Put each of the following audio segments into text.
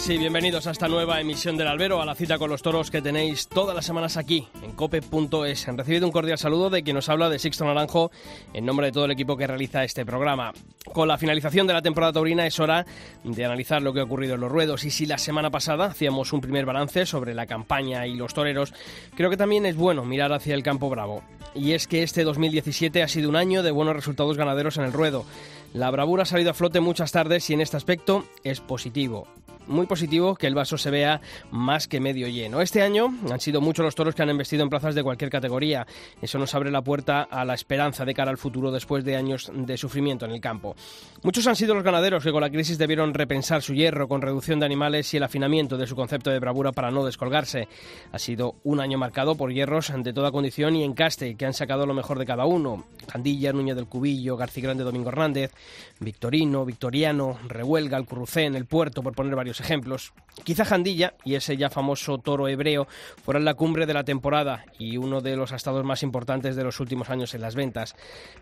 Buenas bienvenidos a esta nueva emisión del Albero, a la cita con los toros que tenéis todas las semanas aquí en cope.es. Han recibido un cordial saludo de quien nos habla de Sixto Naranjo en nombre de todo el equipo que realiza este programa. Con la finalización de la temporada taurina es hora de analizar lo que ha ocurrido en los ruedos y si la semana pasada hacíamos un primer balance sobre la campaña y los toreros, creo que también es bueno mirar hacia el campo bravo. Y es que este 2017 ha sido un año de buenos resultados ganaderos en el ruedo. La bravura ha salido a flote muchas tardes y en este aspecto es positivo. Muy positivo que el vaso se vea más que medio lleno. Este año han sido muchos los toros que han investido en plazas de cualquier categoría. Eso nos abre la puerta a la esperanza de cara al futuro después de años de sufrimiento en el campo. Muchos han sido los ganaderos que con la crisis debieron repensar su hierro con reducción de animales y el afinamiento de su concepto de bravura para no descolgarse. Ha sido un año marcado por hierros de toda condición y encaste que han sacado lo mejor de cada uno. Jandilla, Núñez del Cubillo, García Grande, Domingo Hernández, Victorino, Victoriano, Rehuelga, Alcurrucén, El Puerto, por poner varios ejemplos. Quizá Jandilla y ese ya famoso toro hebreo fueran la cumbre de la temporada y uno de los estados más importantes de los últimos años en las ventas.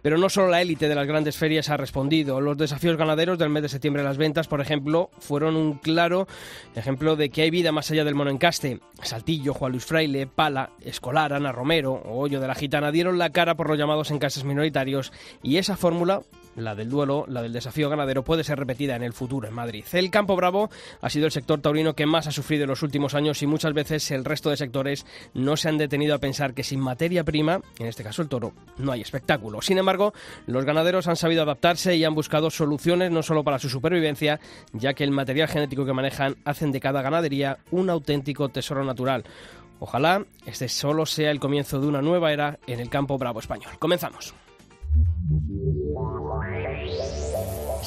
Pero no solo la élite de las grandes ferias ha respondido. Los desafíos ganaderos del mes de septiembre en las ventas, por ejemplo, fueron un claro ejemplo de que hay vida más allá del monoencaste. Saltillo, Juan Luis Fraile, Pala, Escolar, Ana Romero o Hoyo de la Gitana dieron la cara por los llamados encases minoritarios y esa fórmula la del duelo, la del desafío ganadero, puede ser repetida en el futuro en Madrid. El Campo Bravo ha sido el sector taurino que más ha sufrido en los últimos años y muchas veces el resto de sectores no se han detenido a pensar que sin materia prima, en este caso el toro, no hay espectáculo. Sin embargo, los ganaderos han sabido adaptarse y han buscado soluciones no solo para su supervivencia, ya que el material genético que manejan hacen de cada ganadería un auténtico tesoro natural. Ojalá este solo sea el comienzo de una nueva era en el campo bravo español. Comenzamos.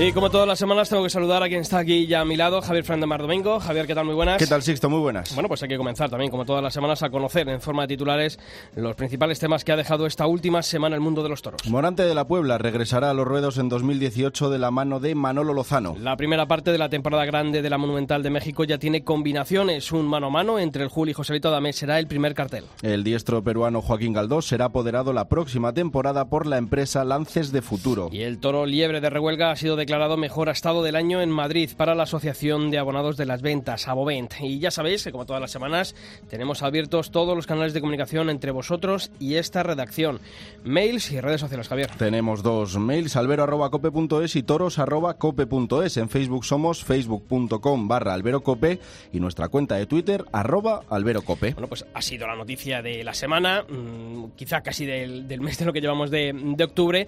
Y como todas las semanas tengo que saludar a quien está aquí ya a mi lado, Javier Fran de Mar Domingo. Javier, ¿qué tal? Muy buenas. ¿Qué tal, Sixto? Muy buenas. Bueno, pues hay que comenzar también, como todas las semanas, a conocer en forma de titulares los principales temas que ha dejado esta última semana el mundo de los toros. Morante de la Puebla regresará a los ruedos en 2018 de la mano de Manolo Lozano. La primera parte de la temporada grande de la Monumental de México ya tiene combinaciones. Un mano a mano entre el Juli y Joselito Adame será el primer cartel. El diestro peruano Joaquín Galdós será apoderado la próxima temporada por la empresa Lances de Futuro. Y el toro liebre de Rehuelga ha sido declarado mejor hasta del año en Madrid para la Asociación de Abonados de las Ventas, Abovent. Y ya sabéis que como todas las semanas tenemos abiertos todos los canales de comunicación entre vosotros y esta redacción. Mails y redes sociales, Javier. Tenemos dos mails, albero.cope.es y toros.cope.es. En Facebook somos facebook.com barra alberocope y nuestra cuenta de Twitter arroba alberocope. Bueno, pues ha sido la noticia de la semana, mmm, quizá casi del, del, mes de lo que llevamos de, de octubre.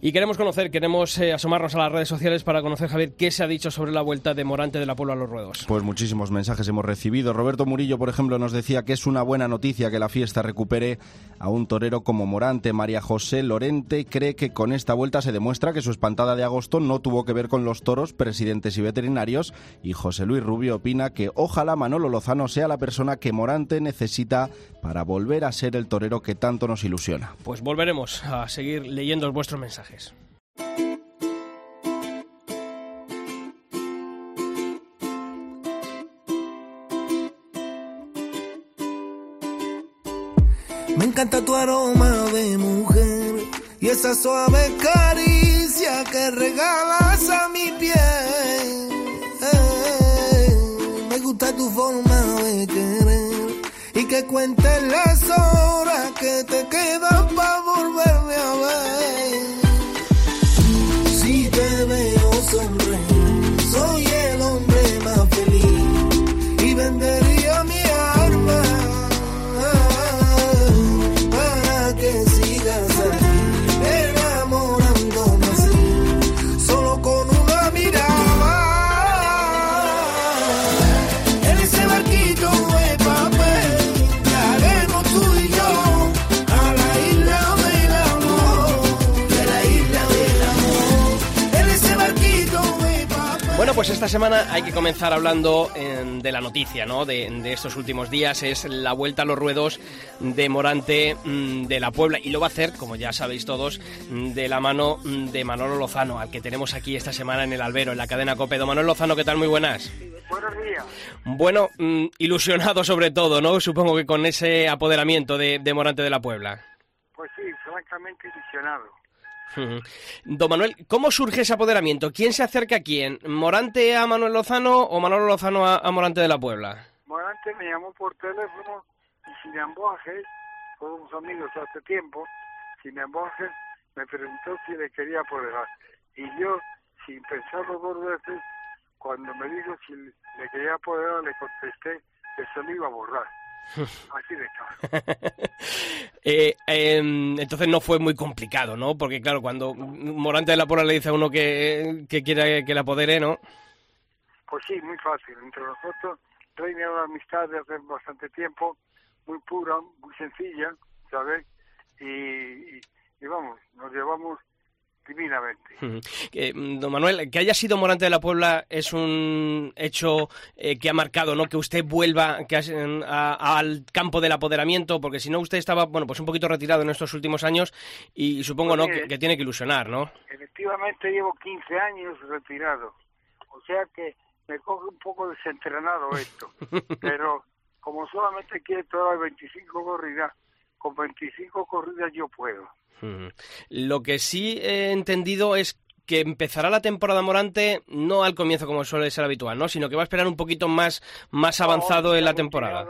Y queremos conocer, queremos eh, asomarnos a las redes sociales para conocer, Javier, qué se ha dicho sobre la vuelta de Morante de la Puebla a los ruedos. Pues muchísimos mensajes hemos recibido. Roberto Murillo, por ejemplo, nos decía que es una buena noticia que la fiesta recupere a un torero como Morante. María José Lorente cree que con esta vuelta se demuestra que su espantada de agosto no tuvo que ver con los toros, presidentes y veterinarios. Y José Luis Rubio opina que ojalá Manolo Lozano sea la persona que Morante necesita para volver a ser el torero que tanto nos ilusiona. Pues volveremos a seguir leyendo vuestros mensajes. Me encanta tu aroma de mujer y esa suave caricia que regalas a mi piel. Eh, me gusta tu forma de querer y que cuentes las horas que te quedan para esta semana hay que comenzar hablando eh, de la noticia, ¿no? De, de, estos últimos días. Es la vuelta a los ruedos de Morante mm, de la Puebla. Y lo va a hacer, como ya sabéis todos, mm, de la mano mm, de Manolo Lozano, al que tenemos aquí esta semana en el albero, en la cadena Copedo. Manuel Lozano, ¿qué tal? Muy buenas. Buenos días. Bueno, ilusionado sobre todo, ¿no? Supongo que con ese apoderamiento de, de Morante de la Puebla. Pues sí, francamente ilusionado. Don Manuel, ¿cómo surge ese apoderamiento? ¿Quién se acerca a quién? ¿Morante a Manuel Lozano o Manuel Lozano a, Morante de la Puebla? Morante me llamó por teléfono y sin emboje, fuimos amigos hace tiempo, sin emboje me preguntó si le quería apoderar. Y yo, sin pensarlo dos veces, cuando me dijo si le quería apoderar, le contesté que se lo iba a borrar. Así de claro. eh, eh, entonces no fue muy complicado, ¿no? Porque claro, cuando Morante de la Puebla le dice a uno que, que quiere que le apodere, ¿no? Pues sí, muy fácil. Entre nosotros reina una amistad de hace bastante tiempo, muy pura, muy sencilla, ¿sabes? Y, y, y vamos, nos llevamos Eh, don Manuel, que haya sido Morante de la Puebla es un hecho eh, que ha marcado, ¿no? Que usted vuelva que, a, al campo del apoderamiento, porque si no usted estaba, bueno, pues un poquito retirado en estos últimos años y, supongo, ¿no? Que, que, tiene que ilusionar, ¿no? Efectivamente llevo 15 años retirado, o sea que me coge un poco desentrenado esto, pero como solamente quiero todas 25 corridas, con 25 corridas yo puedo. Lo que sí he entendido es que empezará la temporada Morante no al comienzo como suele ser habitual, ¿no? Sino que va a esperar un poquito más, más avanzado no, en la temporada.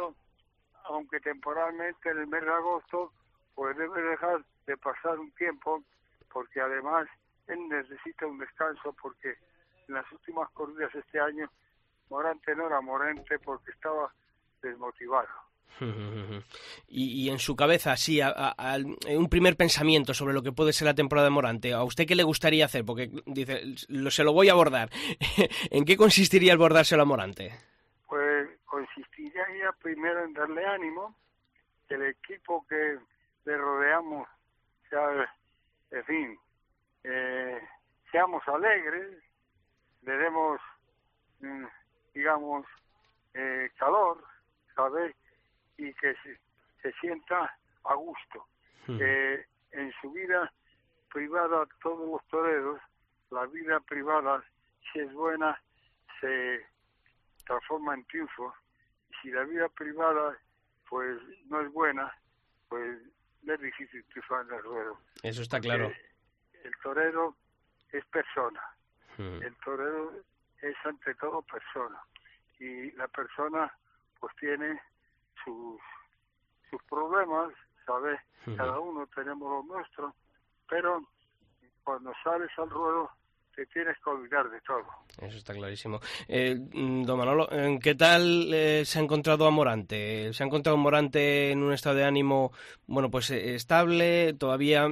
Aunque temporalmente en el mes de agosto pues debe dejar de pasar un tiempo porque además él necesita un descanso porque en las últimas corridas este año Morante no era Morante porque estaba desmotivado. Y, en su cabeza, sí, a, a, un primer pensamiento sobre lo que puede ser la temporada de Morante. ¿A usted qué le gustaría hacer? Porque dice, lo, se lo voy a abordar. ¿En qué consistiría el bordárselo a Morante? Pues consistiría primero en darle ánimo, que el equipo que le rodeamos sea, en fin, eh, seamos alegres, le demos, mm, digamos, eh, calor, ¿sabes? Y que se, se sienta a gusto. -huh. eh, en su vida privada, todos los toreros, la vida privada, si es buena, se transforma en triunfo. Y si la vida privada, pues no es buena, pues es difícil triunfar en el ruedo. Eso está claro. Porque el torero es persona. -huh. El torero es ante todo persona. Y la persona, pues tiene sus, sus problemas, ¿sabes? Uh -huh. Cada uno tenemos lo nuestro, pero cuando sales al ruedo te tienes que olvidar de todo. Eso está clarísimo. Eh, don Manolo, ¿qué tal eh, se ha encontrado a Morante? ¿Se ha encontrado Morante en un estado de ánimo, bueno, pues eh, estable? ¿Todavía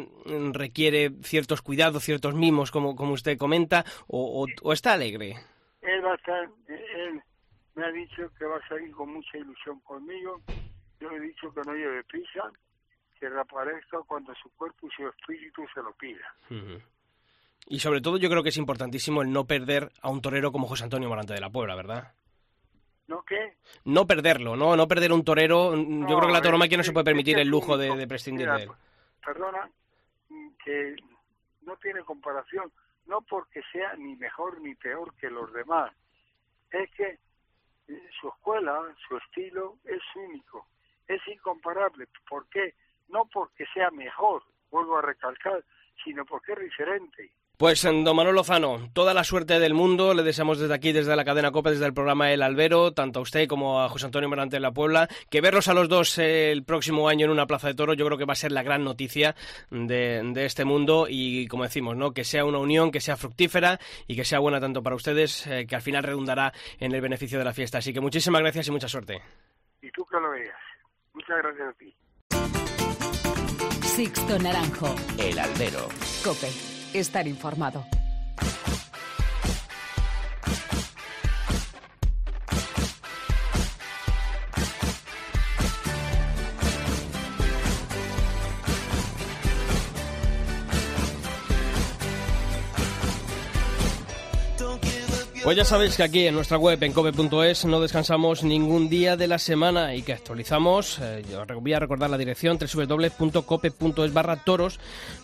requiere ciertos cuidados, ciertos mimos, como, como usted comenta? ¿O, o, o está alegre? Él va a estar, él me ha dicho que va a salir con mucha ilusión conmigo. Yo le he dicho que no lleve prisa, que reaparezca cuando su cuerpo y su espíritu se lo pida. Uh -huh. Y sobre todo yo creo que es importantísimo el no perder a un torero como José Antonio Morante de la Puebla, ¿verdad? ¿No qué? No perderlo, ¿no? No perder un torero. No, yo creo que la tauromaquia no se puede permitir el lujo de, de prescindir mira, de él. Perdona, que no tiene comparación. No porque sea ni mejor ni peor que los demás. Es que su escuela, su estilo es único, es incomparable. ¿Por qué? No porque sea mejor, vuelvo a recalcar, sino porque es diferente. Pues don Manuel Lozano, toda la suerte del mundo, le deseamos desde aquí, desde la cadena COPE, desde el programa El Albero, tanto a usted como a José Antonio Morante de la Puebla, que verlos a los dos el próximo año en una plaza de toro yo creo que va a ser la gran noticia de, de, este mundo y como decimos, ¿no? que sea una unión, que sea fructífera y que sea buena tanto para ustedes, eh, que al final redundará en el beneficio de la fiesta. Así que muchísimas gracias y mucha suerte. Y tú que lo veas. Muchas gracias a ti. Sixto Naranjo. El Albero. Cope estar informado. Pues ya sabéis que aquí en nuestra web, en cope.es, no descansamos ningún día de la semana y que actualizamos, eh, yo voy a recordar la dirección, www.cope.es barra toros,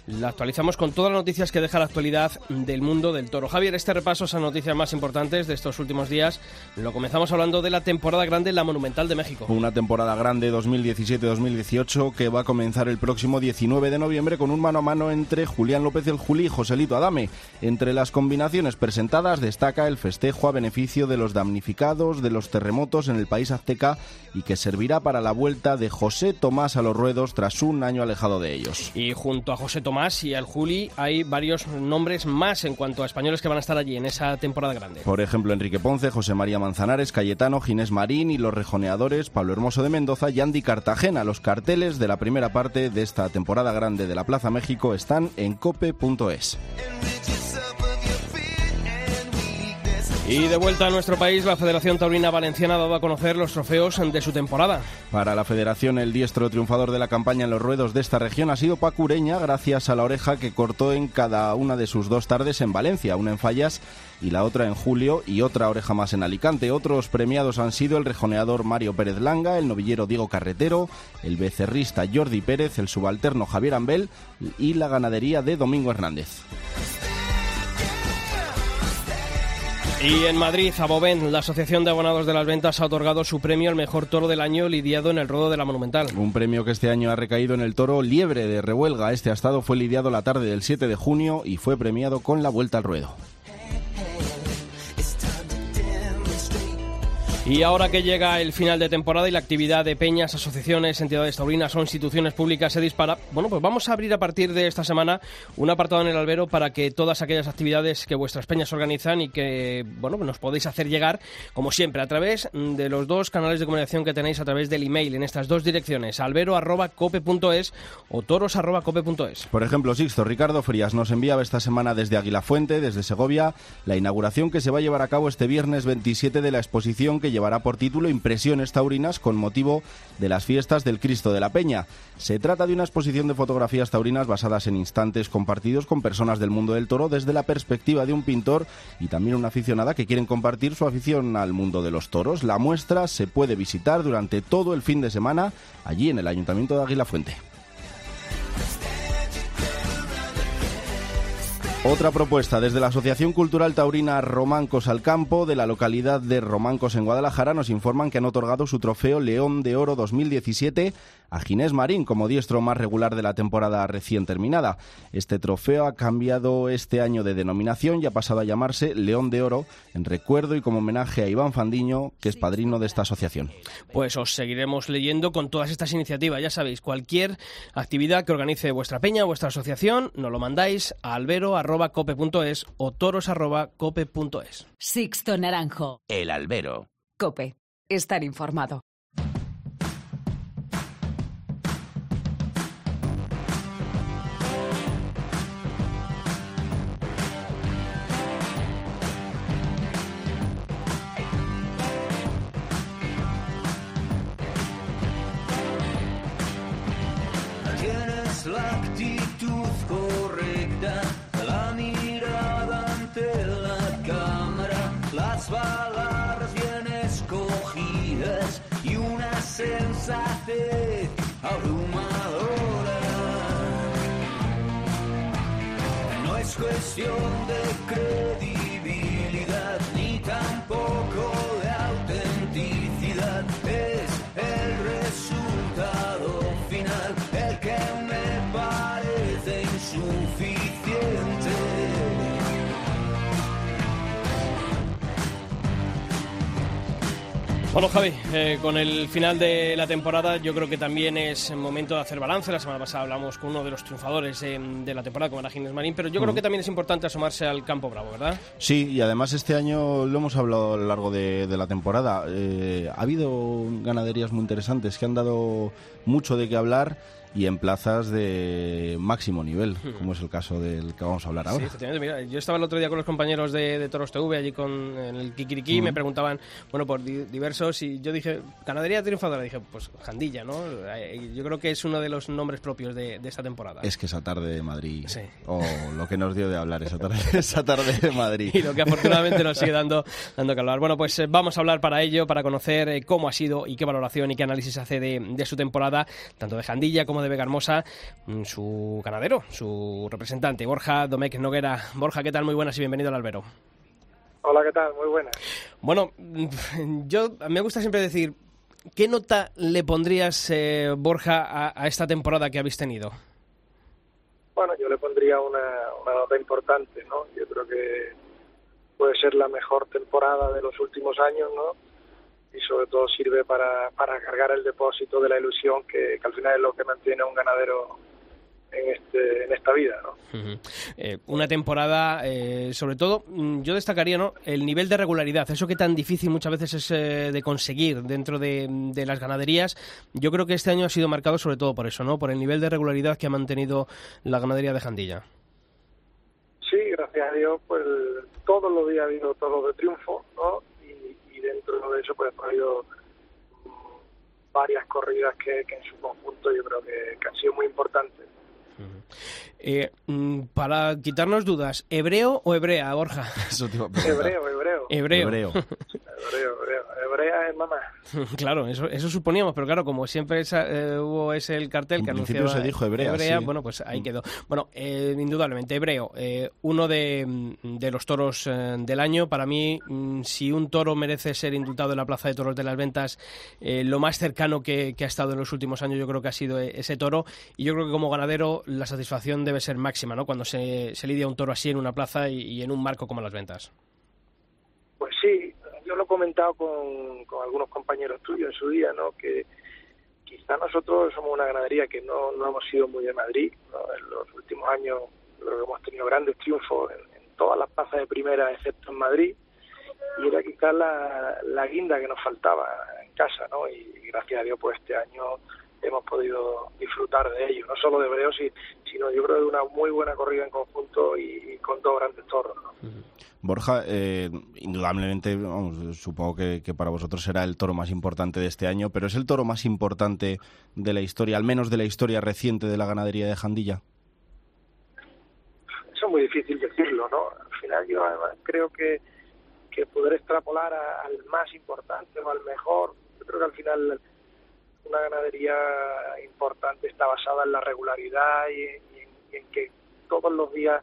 la actualizamos con todas las noticias que deja la actualidad del mundo del toro. Javier, este repaso a noticias más importantes de estos últimos días, lo comenzamos hablando de la temporada grande la Monumental de México. Una temporada grande 2017-2018 que va a comenzar el próximo 19 de noviembre con un mano a mano entre Julián López el Juli y Joselito Adame. Entre las combinaciones presentadas destaca el festejo a beneficio de los damnificados de los terremotos en el país azteca y que servirá para la vuelta de José Tomás a los ruedos tras un año alejado de ellos. Y junto a José Tomás y al Juli hay varios nombres más en cuanto a españoles que van a estar allí en esa temporada grande. Por ejemplo, Enrique Ponce, José María Manzanares, Cayetano, Ginés Marín y los rejoneadores Pablo Hermoso de Mendoza y Andy Cartagena. Los carteles de la primera parte de esta temporada grande de la Plaza México están en cope.es. Y de vuelta a nuestro país, la Federación Taurina Valenciana ha dado a conocer los trofeos de su temporada. Para la Federación, el diestro triunfador de la campaña en los ruedos de esta región ha sido Pacureña, gracias a la oreja que cortó en cada una de sus dos tardes en Valencia, una en Fallas y la otra en julio y otra oreja más en Alicante. Otros premiados han sido el rejoneador Mario Pérez Langa, el novillero Diego Carretero, el becerrista Jordi Pérez, el subalterno Javier Ambel y la ganadería de Domingo Hernández. Y en Madrid, Abovén, la Asociación de Abonados de las Ventas ha otorgado su premio al mejor toro del año lidiado en el rodo de la Monumental. Un premio que este año ha recaído en el toro Liebre de Rehuelga. Este astado fue lidiado la tarde del 7 de junio y fue premiado con la vuelta al ruedo. Y ahora que llega el final de temporada y la actividad de peñas, asociaciones, entidades taurinas o instituciones públicas se dispara, bueno, pues vamos a abrir a partir de esta semana un apartado en el albero para que todas aquellas actividades que vuestras peñas organizan y que, bueno, nos podéis hacer llegar, como siempre, a través de los dos canales de comunicación que tenéis a través del email en estas dos direcciones, albero.cope.es o toros.cope.es. Por ejemplo, Sixto, Ricardo Frías nos enviaba esta semana desde Aguilafuente, desde Segovia, la inauguración que se va a llevar a cabo este viernes 27 de la exposición que llevará por título Impresiones taurinas con motivo de las fiestas del Cristo de la Peña. Se trata de una exposición de fotografías taurinas basadas en instantes compartidos con personas del mundo del toro desde la perspectiva de un pintor y también una aficionada que quieren compartir su afición al mundo de los toros. La muestra se puede visitar durante todo el fin de semana allí en el Ayuntamiento de Águila Fuente. Otra propuesta desde la Asociación Cultural Taurina Romancos al Campo de la localidad de Romancos en Guadalajara nos informan que han otorgado su trofeo León de Oro 2017 a Ginés Marín como diestro más regular de la temporada recién terminada. Este trofeo ha cambiado este año de denominación y ha pasado a llamarse León de Oro en recuerdo y como homenaje a Iván Fandiño, que es padrino de esta asociación. Pues os seguiremos leyendo con todas estas iniciativas. Ya sabéis, cualquier actividad que organice vuestra peña, vuestra asociación, nos lo mandáis a albero.cope.es o toros.cope.es. Sixto Naranjo. El albero. Cope. Estar informado. Sensatez abrumadora. No es cuestión de credibilidad Bueno, Javi, eh, con el final de la temporada yo creo que también es momento de hacer balance. La semana pasada hablamos con uno de los triunfadores eh, de la temporada, como era Ginés Marín, pero yo creo que también es importante asomarse al campo bravo, ¿verdad? Sí, y además este año lo hemos hablado a lo largo de, de la temporada. Eh, ha habido ganaderías muy interesantes que han dado mucho de qué hablar y en plazas de máximo nivel, como es el caso del que vamos a hablar ahora. Mira, yo estaba el otro día con los compañeros de, de Toros TV allí con en el Kikiriki y me preguntaban, bueno, por di- diversos y yo dije, ganadería triunfadora, dije, pues Jandilla, ¿no? Eh, Yo creo que es uno de los nombres propios de, de esta temporada. Es que esa tarde de Madrid, Sí. o lo que nos dio de hablar esa tarde, esa tarde de Madrid. y lo que afortunadamente nos sigue dando, dando que hablar. Bueno, pues eh, vamos a hablar para ello, para conocer eh, cómo ha sido y qué valoración y qué análisis hace de, de su temporada, tanto de Jandilla como de Vega Hermosa, mm, su ganadero, su representante, Borja Domecq Noguera. Borja, ¿qué tal? Muy buenas y bienvenido al albero. Hola, ¿qué tal? Muy buenas. Bueno, yo me gusta siempre decir, ¿qué nota le pondrías, eh, Borja, a, a esta temporada que habéis tenido? Bueno, yo le pondría una, una nota importante, ¿no? Yo creo que puede ser la mejor temporada de los últimos años, ¿no? Y sobre todo sirve para, para cargar el depósito de la ilusión que, que al final es lo que mantiene a un ganadero en, este, en esta vida. Eh, una temporada, eh, sobre todo, mm, yo destacaría ¿no? el nivel de regularidad, eso que tan difícil muchas veces es eh, de conseguir dentro de, de las ganaderías. Yo creo que este año ha sido marcado sobre todo por eso, ¿no? por el nivel de regularidad que ha mantenido la ganadería de Jandilla. Sí, gracias a Dios, pues todos los días ha habido todos de triunfo, ¿no? Dentro de eso, pues ha habido varias corridas que, que en su conjunto yo creo que, que han sido muy importantes. Eh, mm, para quitarnos dudas, ¿hebreo o hebrea, Borja? Eso te iba a. Hebreo, hebreo, Hebreo. Hebreo. hebreo, hebreo. Hebrea es mamá. Claro, eso, eso suponíamos, pero claro, como siempre esa- eh, hubo ese el cartel que En principio anunciaba se dijo hebrea, sí. bueno, pues ahí quedó. Bueno, eh, indudablemente, hebreo, eh, uno de, mm, de los toros eh, del año. Para mí, mm, si un toro merece ser indultado en la Plaza de Toros de las Ventas, eh, lo más cercano que, que ha estado en los últimos años yo creo que ha sido ese toro. Y yo creo que como ganadero la satisfacción debe ser máxima, ¿no? Cuando se, se lidia un toro así en una plaza y, y en un marco como las Ventas. Pues sí, yo lo he comentado con, con algunos compañeros tuyos en su día, ¿no? Que quizá nosotros somos una ganadería que no, no hemos sido muy de Madrid. En los últimos años hemos tenido grandes triunfos en, en todas las plazas de primera, excepto en Madrid, y era quizás la, la guinda que nos faltaba en casa, ¿no? Y, gracias a Dios, pues este año hemos podido disfrutar de ello, no solo de Breo, si- sino yo creo de una muy buena corrida en conjunto y, y con dos grandes toros, ¿no? Borja, eh, indudablemente, vamos, supongo que, que para vosotros será el toro más importante de este año, pero ¿es el toro más importante de la historia, al menos de la historia reciente de la ganadería de Jandilla? eso es muy difícil decirlo, ¿no? Al final yo además creo que, que poder extrapolar a- al más importante o al mejor, yo creo que al final una ganadería importante está basada en la regularidad y, en, que todos los días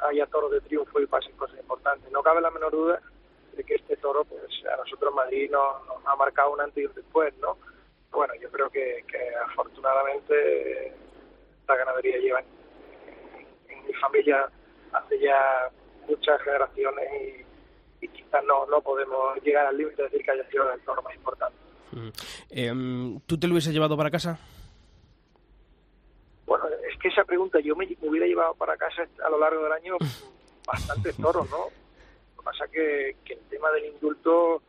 haya toros de triunfo y pasen cosas importantes. No cabe la menor duda de que este toro, pues a nosotros en Madrid nos, nos ha marcado un antes y un después, ¿no? Bueno, yo creo que, afortunadamente la ganadería lleva en, mi familia hace ya muchas generaciones y, y quizás no, no podemos llegar al límite de decir que haya sido el toro más importante. Eh, ¿Tú te lo hubieses llevado para casa? Bueno, es que esa pregunta yo me, me hubiera llevado para casa a lo largo del año bastantes toros, ¿no? Lo que pasa que, que el tema del indulto,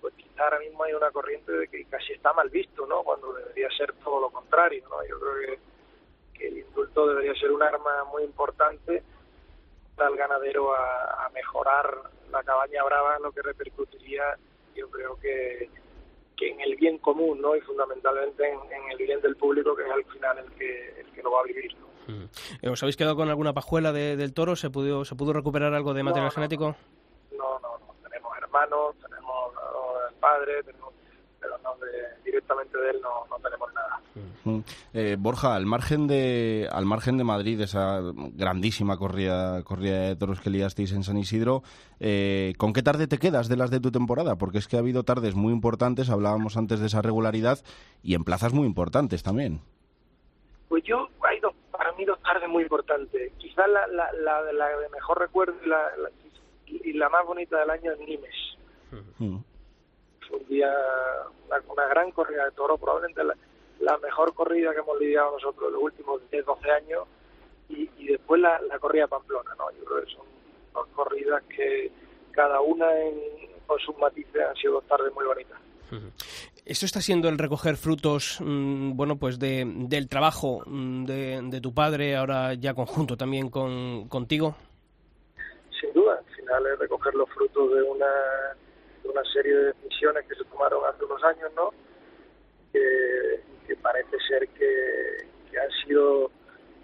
pues quizá ahora mismo hay una corriente de que casi está mal visto, ¿no? Cuando debería ser todo lo contrario, ¿no? Yo creo que, que el indulto debería ser un arma muy importante para el ganadero a, a mejorar la cabaña brava, lo que repercutiría, yo creo que, que en el bien común, ¿no? Y fundamentalmente en, en el bien del público, que es al final el que, el que lo va a vivir, ¿no? Mm. Eh, ¿Os habéis quedado con alguna pajuela de- del toro? ¿Se pudo, ¿Se pudo recuperar algo de material no, genético? No, no, no. Tenemos hermanos, tenemos ¿no? el padre, tenemos, directamente de él no, no tenemos nada. Mm. Eh, Borja, al margen de al margen de Madrid, esa grandísima corrida, corrida de toros que liasteis en San Isidro, eh, ¿con qué tarde te quedas de las de tu temporada? Porque es que ha habido tardes muy importantes, hablábamos antes de esa regularidad, y en plazas muy importantes también. Pues yo, hay dos, para mí dos tardes muy importantes. Quizás la, la, la, de- la de mejor recuerdo y la, y la más bonita del año es Nimes. Mm. Un día, una, una gran corrida de toro, probablemente la, la mejor corrida que hemos lidiado nosotros los últimos 10, 12 años, y, y después la, la corrida Pamplona, ¿no? Yo creo que son dos corridas que cada una en, con sus matices han sido dos tardes muy bonitas. ¿Esto está siendo el recoger frutos, mm, bueno, pues de, del trabajo mm, de, de tu padre, ahora ya conjunto también con, contigo? sin duda, al final es recoger los frutos de una, de una serie de decisiones que se tomaron hace unos años, ¿no? Que, que parece ser que, que han sido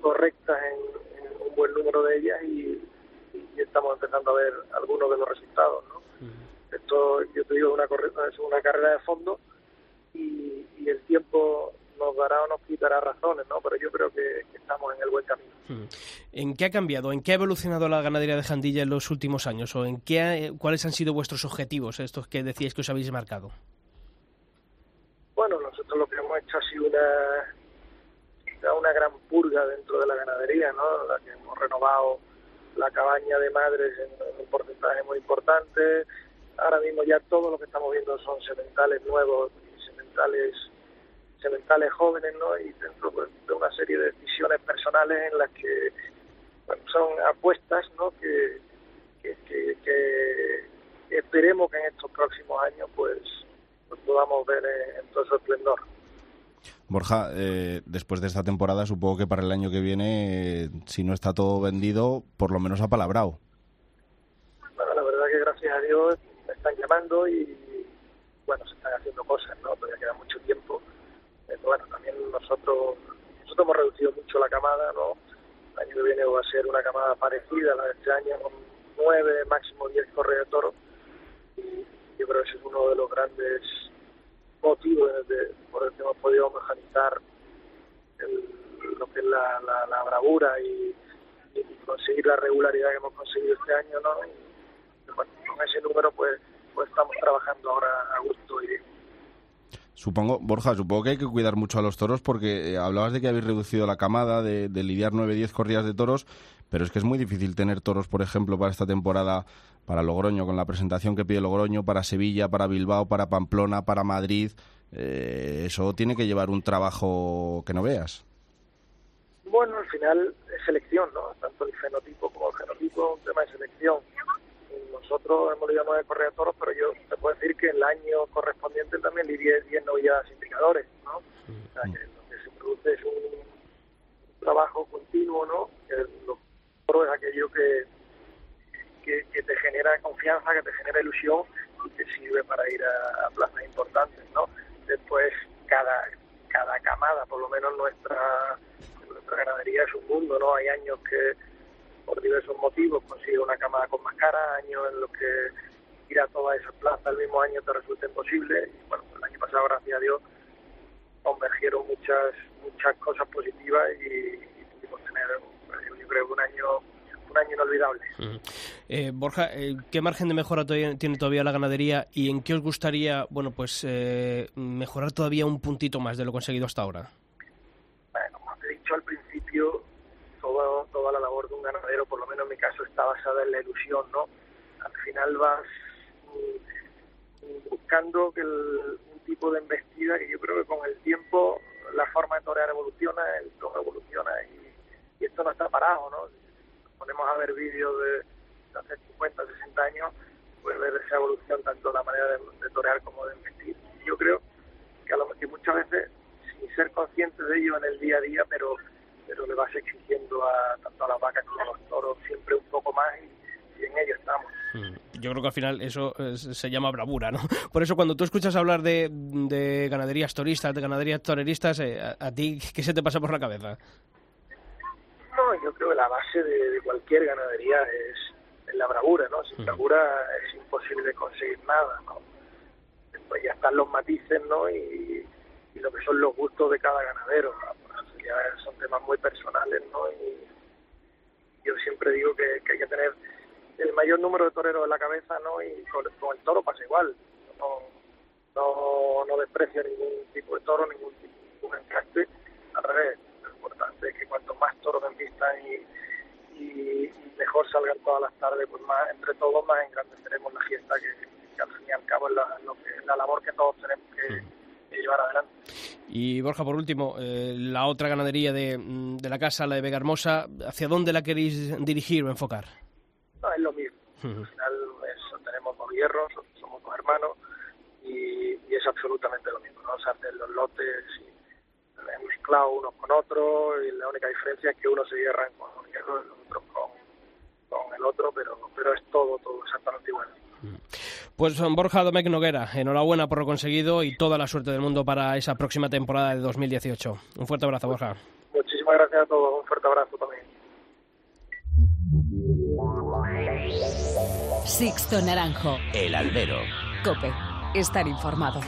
correctas en, en un buen número de ellas y, y estamos empezando a ver algunos de los resultados, ¿no? Esto, yo te digo, es una, es una carrera de fondo y, y el tiempo nos dará o nos quitará razones, ¿no? Pero yo creo que, que estamos en el buen camino. Mm. ¿En qué ha cambiado? ¿En qué ha evolucionado la ganadería de Jandilla en los últimos años? ¿O en qué, ha- cuáles han sido vuestros objetivos, estos que decíais que os habéis marcado? Bueno, nosotros lo que hemos hecho ha sido una, una gran purga dentro de la ganadería, ¿no? La que hemos renovado la cabaña de madres en, en un porcentaje muy importante. Ahora mismo ya todo lo que estamos viendo son sementales nuevos y sementales sementales jóvenes, ¿no? Y dentro pues, de una serie de decisiones personales en las que bueno, son apuestas, ¿no? Que, que, que, que esperemos que en estos próximos años pues, pues podamos ver en, en todo su esplendor. Borja, eh, después de esta temporada, supongo que para el año que viene, eh, si no está todo vendido, por lo menos apalabrado. Bueno, la verdad que gracias a Dios me están llamando y bueno, se están haciendo cosas, ¿no? Todavía queda mucho tiempo. Bueno, también nosotros nosotros hemos reducido mucho la camada, ¿no? El año que viene va a ser una camada parecida a la de este año, con nueve, máximo diez correos de toro. Y yo creo que ese es uno de los grandes motivos por el que hemos podido mecanizar el- lo que es la, la, la bravura y, conseguir la regularidad que hemos conseguido este año, ¿no? Bueno, con ese número pues pues estamos trabajando ahora a gusto y bien. Supongo, Borja, supongo que hay que cuidar mucho a los toros porque eh, hablabas de que habéis reducido la camada, de, lidiar 9-10 corridas de toros, pero es que es muy difícil tener toros, por ejemplo, para esta temporada, para Logroño, con la presentación que pide Logroño, para Sevilla, para Bilbao, para Pamplona, para Madrid. Eh, eso tiene que llevar un trabajo que no veas. Bueno, al final es selección, ¿no? Tanto el fenotipo como el genotipo un tema de selección. Nosotros hemos lidiado nueve correas de toros, pero yo te puedo decir que el año correspondiente también lidié 10 novilladas indicadores, ¿no? O sea, que lo que se produce es un trabajo continuo, ¿no? Que los toros es aquello que, que, que te genera confianza, que te genera ilusión y te sirve para ir a, a plazas importantes, ¿no? Después, cada, cada camada, por lo menos nuestra, nuestra ganadería es un mundo, ¿no? Hay años que por diversos motivos consigue una camada con más cara, años en los que ir a todas esas plazas el mismo año te resulta imposible. Y bueno, el año pasado, gracias a Dios, convergieron muchas muchas cosas positivas y, pudimos tener, yo, creo, un año un año inolvidable. Eh, Borja, eh, ¿qué margen de mejora todavía- tiene todavía la ganadería y en qué os gustaría, bueno, pues eh, mejorar todavía un puntito más de lo conseguido hasta ahora? Bueno, como te he dicho al principio, todo, toda la labor de un ganadero, por lo menos en mi caso, está basada en la ilusión, ¿no? Al final vas mm, buscando que el- un tipo de embestida que yo creo que con el tiempo la forma de torear evoluciona, el toro evoluciona y, y esto no está parado, ¿no? Nos ponemos a ver vídeos de, hace 50, 60 años, pues ver esa evolución tanto la manera de, de torear como de embestir. Yo creo que a lo que muchas veces sin ser conscientes de ello en el día a día, pero pero le vas exigiendo a tanto a las vacas como a los toros siempre un poco más y, y en ello estamos. Mm, Yo creo que al final eso eh, se llama bravura, ¿no? Por eso cuando tú escuchas hablar de, de ganaderías toristas, de ganaderías toreristas, eh, a, a ti, ¿qué se te pasa por la cabeza? No, yo creo que la base de, de cualquier ganadería es, es la bravura, ¿no? Sin Ujú. bravura es imposible conseguir nada, ¿no? Después ya están los matices, ¿no? Y, y lo que son los gustos de cada ganadero, ¿no? Son temas muy personales, ¿no? Y yo siempre digo que, hay que tener el mayor número de toreros en la cabeza, ¿no? Y con, el toro pasa igual. No, no, desprecio ningún tipo de toro, ningún tipo de encaste. Al revés, lo importante es que cuanto más toros envistan y, y, y mejor salgan todas las tardes, pues más entre todos más engrandeceremos la fiesta, que, al fin y al cabo es la, la labor que todos tenemos que, que llevar adelante. Y Borja, por último, eh, la otra ganadería de, mm, de la casa, la de Vega Hermosa, ¿hacia dónde la queréis dirigir o enfocar? No, es lo mismo. Al final eso, tenemos dos hierros, somos dos hermanos y, y es absolutamente lo mismo. ¿no? Se hacen los lotes y mezclados unos con otros y la única diferencia es que unos se hierran con un hierro y los otros con, con el otro, pero, pero es todo, todo exactamente igual. Pues Borja Domecq Noguera, enhorabuena por lo conseguido y toda la suerte del mundo para esa próxima temporada de 2018. Un fuerte abrazo, Borja. Muchísimas gracias a todos, un fuerte abrazo también. Sixto Naranjo. El albero. Cope. Estar informado.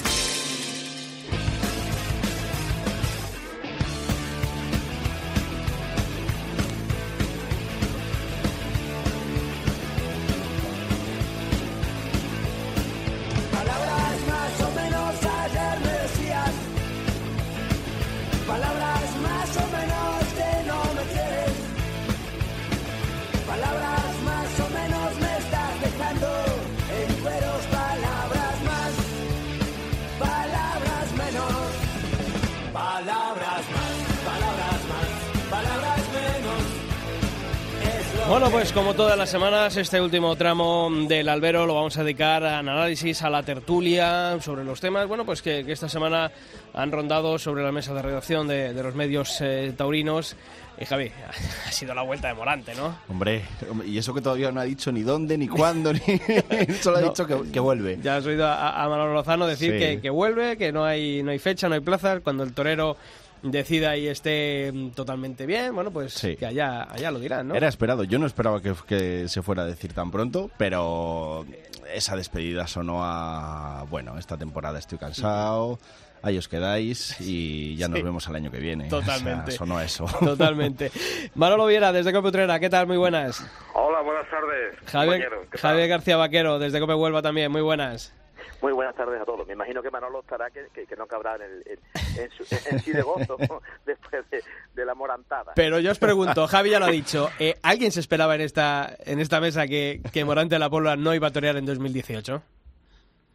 Bueno, pues como todas las semanas, este último tramo del albero lo vamos a dedicar al análisis, a la tertulia sobre los temas, bueno, pues que, que esta semana han rondado sobre la mesa de redacción de, de los medios eh, taurinos. Y Javi, ha sido la vuelta de Morante, ¿no? Hombre, y eso que todavía no ha dicho ni dónde, ni cuándo, ni... Solo ha No. dicho que, que vuelve. Ya has oído a, a Manolo Lozano decir Sí. que, que vuelve, que no hay, no hay fecha, no hay plazas. Cuando el torero decida y esté mm, totalmente bien, bueno, pues Sí. que allá, allá lo dirán, ¿no? Era esperado. Yo no esperaba que, que se fuera a decir tan pronto, pero esa despedida sonó a... Bueno, esta temporada estoy cansado, ahí os quedáis y ya nos Sí. vemos el año que viene. Totalmente. O sea, sonó a eso. Totalmente. Manolo Viera, desde Cope Utrera, ¿qué tal? Muy buenas. Hola, buenas tardes. Javier. Javier García Vaquero, desde Cope Huelva también, muy buenas. Muy buenas tardes a todos. Me imagino que Manolo estará que, que, que no cabrá en, el, en, en, su- en sí de gozo después de, de la morantada. Pero yo os pregunto, Javi ya lo ha dicho, eh, ¿alguien se esperaba en esta, en esta mesa que, que Morante de la Puebla no iba a torear en 2018?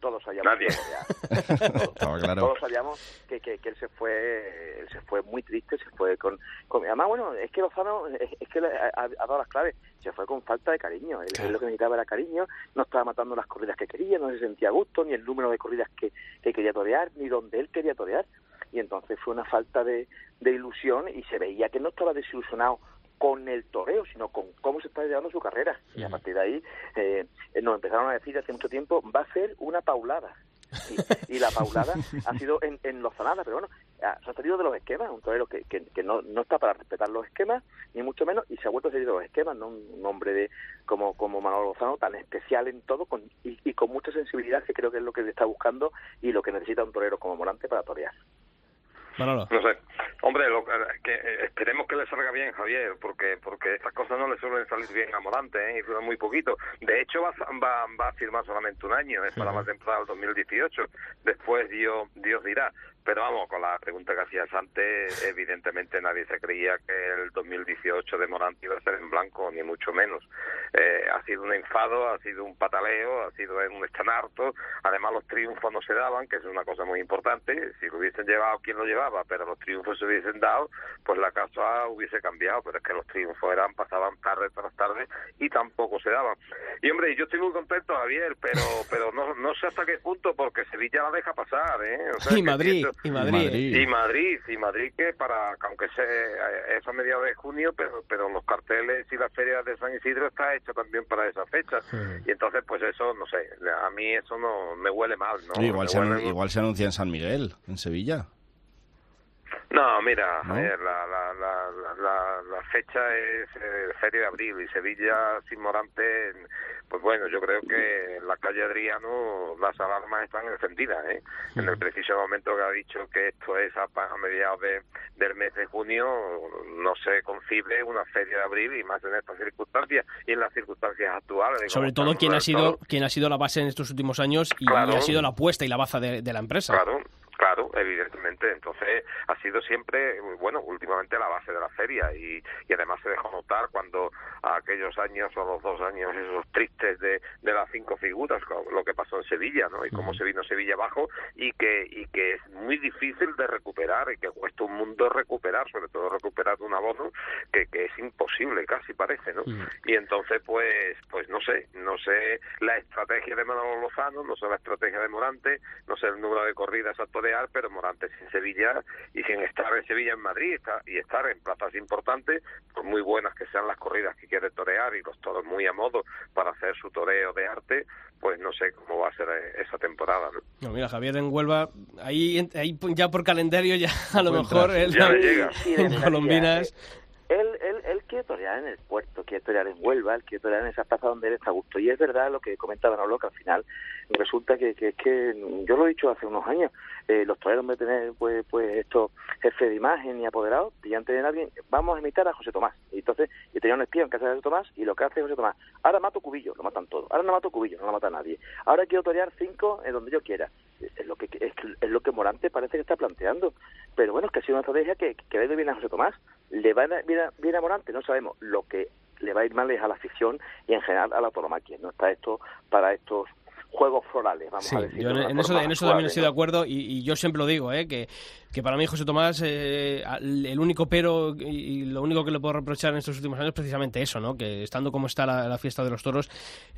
Todos sabíamos. Nadie. que ya- Estaba claro. Todos sabíamos que, que, que él se fue, él se fue muy triste, se fue con, con- además bueno, es que Lozano es, es que le ha, ha- ha dado las claves, se fue con falta de cariño, él, él lo que necesitaba era cariño, no estaba matando las corridas que quería, no se sentía a gusto, ni el número de corridas que, que quería torear, ni donde él quería torear, y entonces fue una falta de, de ilusión y se veía que no estaba desilusionado con el toreo, sino con cómo se está llevando su carrera. Y a partir de ahí eh, nos empezaron a decir hace mucho tiempo, va a ser una paulada. Y, y la paulada ha sido en, en Lozanada, pero bueno, ah, se ha salido de los esquemas, un torero que, que, que no, no está para respetar los esquemas, ni mucho menos, y se ha vuelto a salir de los esquemas, ¿no? Un hombre de como, como Manolo Lozano, tan especial en todo con, y, y con mucha sensibilidad, que creo que es lo que está buscando y lo que necesita un torero como Morante para torear. Manolo. No sé. Hombre, lo, que, eh, esperemos que le salga bien, Javier, porque porque estas cosas no le suelen salir bien a Morante, ¿eh? y dura muy poquito. De hecho, va, a- va, va a firmar solamente un año, es para la temporada del 2018. Después Dios, Dios dirá. Pero vamos, con la pregunta que hacías antes, evidentemente nadie se creía que el 2018 de Morante iba a ser en blanco, ni mucho menos. Eh, ha sido un enfado, ha sido un pataleo, ha sido un estanarto. Además, los triunfos no se daban, que es una cosa muy importante. Si lo hubiesen llevado quien lo llevaba, pero los triunfos se hubiesen dado, pues la casa hubiese cambiado. Pero es que los triunfos eran pasaban tarde tras tarde y tampoco se daban. Y hombre, yo estoy muy contento, Javier, pero pero no, no sé hasta qué punto, porque Sevilla la deja pasar, ¿eh? O sea, Y Madrid, esto- y Madrid. Madrid. y Madrid, y Madrid que para, que aunque sea es a mediados de junio, pero pero los carteles y la feria de San Isidro está hecho también para esa fecha. Y entonces, pues eso, no sé, a mí eso no me huele mal, ¿no? igual, Me se, huele- igual se anuncia en San Miguel, en Sevilla. No, mira, ¿No? Javier, la, la, la, la, fecha es eh, Feria de Abril y Sevilla sin Morante, pues bueno, yo creo que en la calle Adriano las alarmas están encendidas, ¿eh? En el preciso momento que ha dicho que esto es a, mediados de, del mes de junio, no se concibe una Feria de Abril y más en estas circunstancias y en las circunstancias actuales. Sobre todo quien ha sido quien ha sido la base en estos últimos años y, Claro. y ha sido la apuesta y la baza de, de la empresa. Claro, claro, evidentemente. Entonces ha sido siempre, bueno, últimamente la base de la feria y, y además se dejó notar cuando aquellos años o los dos años esos tristes de, de las cinco figuras, lo que pasó en Sevilla, ¿no? Y cómo se vino Sevilla abajo y que y que es muy difícil de recuperar y que cuesta un mundo recuperar, sobre todo recuperar un abono que, que es imposible, casi parece, ¿no? Y entonces, pues, pues no sé, no sé la estrategia de Manolo Lozano, no sé la estrategia de Morante, no sé el número de corridas a torear, pero Morante sin Sevilla y sin estar en Sevilla en Madrid está, y estar en plazas importantes, por muy buenas que sean las corridas que quiere torear y los toros muy a modo para hacer su toreo de arte, pues no sé cómo va a ser eh, esa temporada. ¿no? No, mira, Javier en Huelva, ahí, ahí ya por calendario ya a lo mejor él- ya le llega. Sí, en Colombinas. Él, él, él quiere torear en el puerto, quiere torear en Huelva, él quiere torear en esa plaza donde él está a gusto. Y es verdad lo que comenta Manolo, que al final resulta que, que es que, yo lo he dicho hace unos años, eh, los toreros de tener pues, pues estos jefes de imagen y apoderados, pillan tener a alguien, vamos a imitar a José Tomás. Y entonces, y tenía un espía en casa de José Tomás, y lo que hace José Tomás, ahora mato cubillo, lo matan todos, ahora no mato cubillo, no lo mata nadie, ahora quiero torear cinco en donde yo quiera. Es lo que es, es lo que Morante parece que está planteando. Pero bueno, es que ha sido una estrategia que, que le bien a José Tomás. ¿Le va a ir bien a, Morante? No sabemos. Lo que le va a ir mal es a la afición y en general a la tauromaquia. No está esto para estos juegos florales, vamos Sí, a decir. yo en, eso, forma en eso también estoy de acuerdo y, y yo siempre lo digo, ¿eh? que, que para mí José Tomás eh, el único pero y, lo único que le puedo reprochar en estos últimos años es precisamente eso, ¿no? que estando como está la, la fiesta de los toros,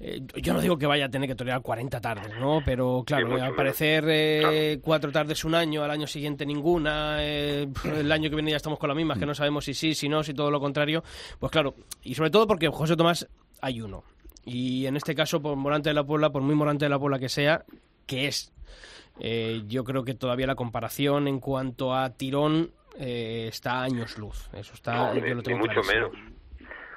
eh, yo no digo que vaya a tener que torear 40 tardes, ¿no? pero claro, mucho al parecer eh, cuatro tardes un año, al año siguiente ninguna, eh, el año que viene ya estamos con las mismas, que no sabemos si sí, si no, si todo lo contrario, pues claro, y sobre todo porque José Tomás hay uno. Y en este caso, por Morante de la Puebla, por muy Morante de la Puebla que sea, que es, eh, yo creo que todavía la comparación en cuanto a tirón eh, está a años luz. Eso está, No, yo ni- lo tengo ni mucho clarísimo. menos.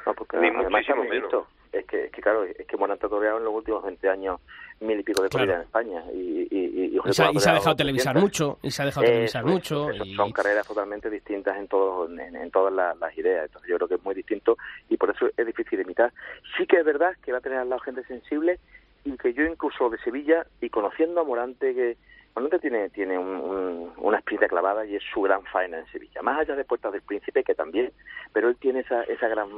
No, porque Ni muchísimo hemos visto, Es que, es que claro, es que Morante ha en los últimos 20 años mil y pico de Claro. corridas en España. Y, y, se, ha- se dejado televisar 200. mucho, y se ha dejado televisar mucho. Son carreras totalmente distintas en, todos, en, en todas las, las ideas. Entonces yo creo que es muy distinto y por eso es difícil imitar. Sí que es verdad que va a tener al lado gente sensible y que yo incluso de Sevilla y conociendo a Morante que Morante tiene tiene un- un- una espinita clavada y es su gran faena en Sevilla. Más allá de Puertas del Príncipe que también pero él tiene esa esa gran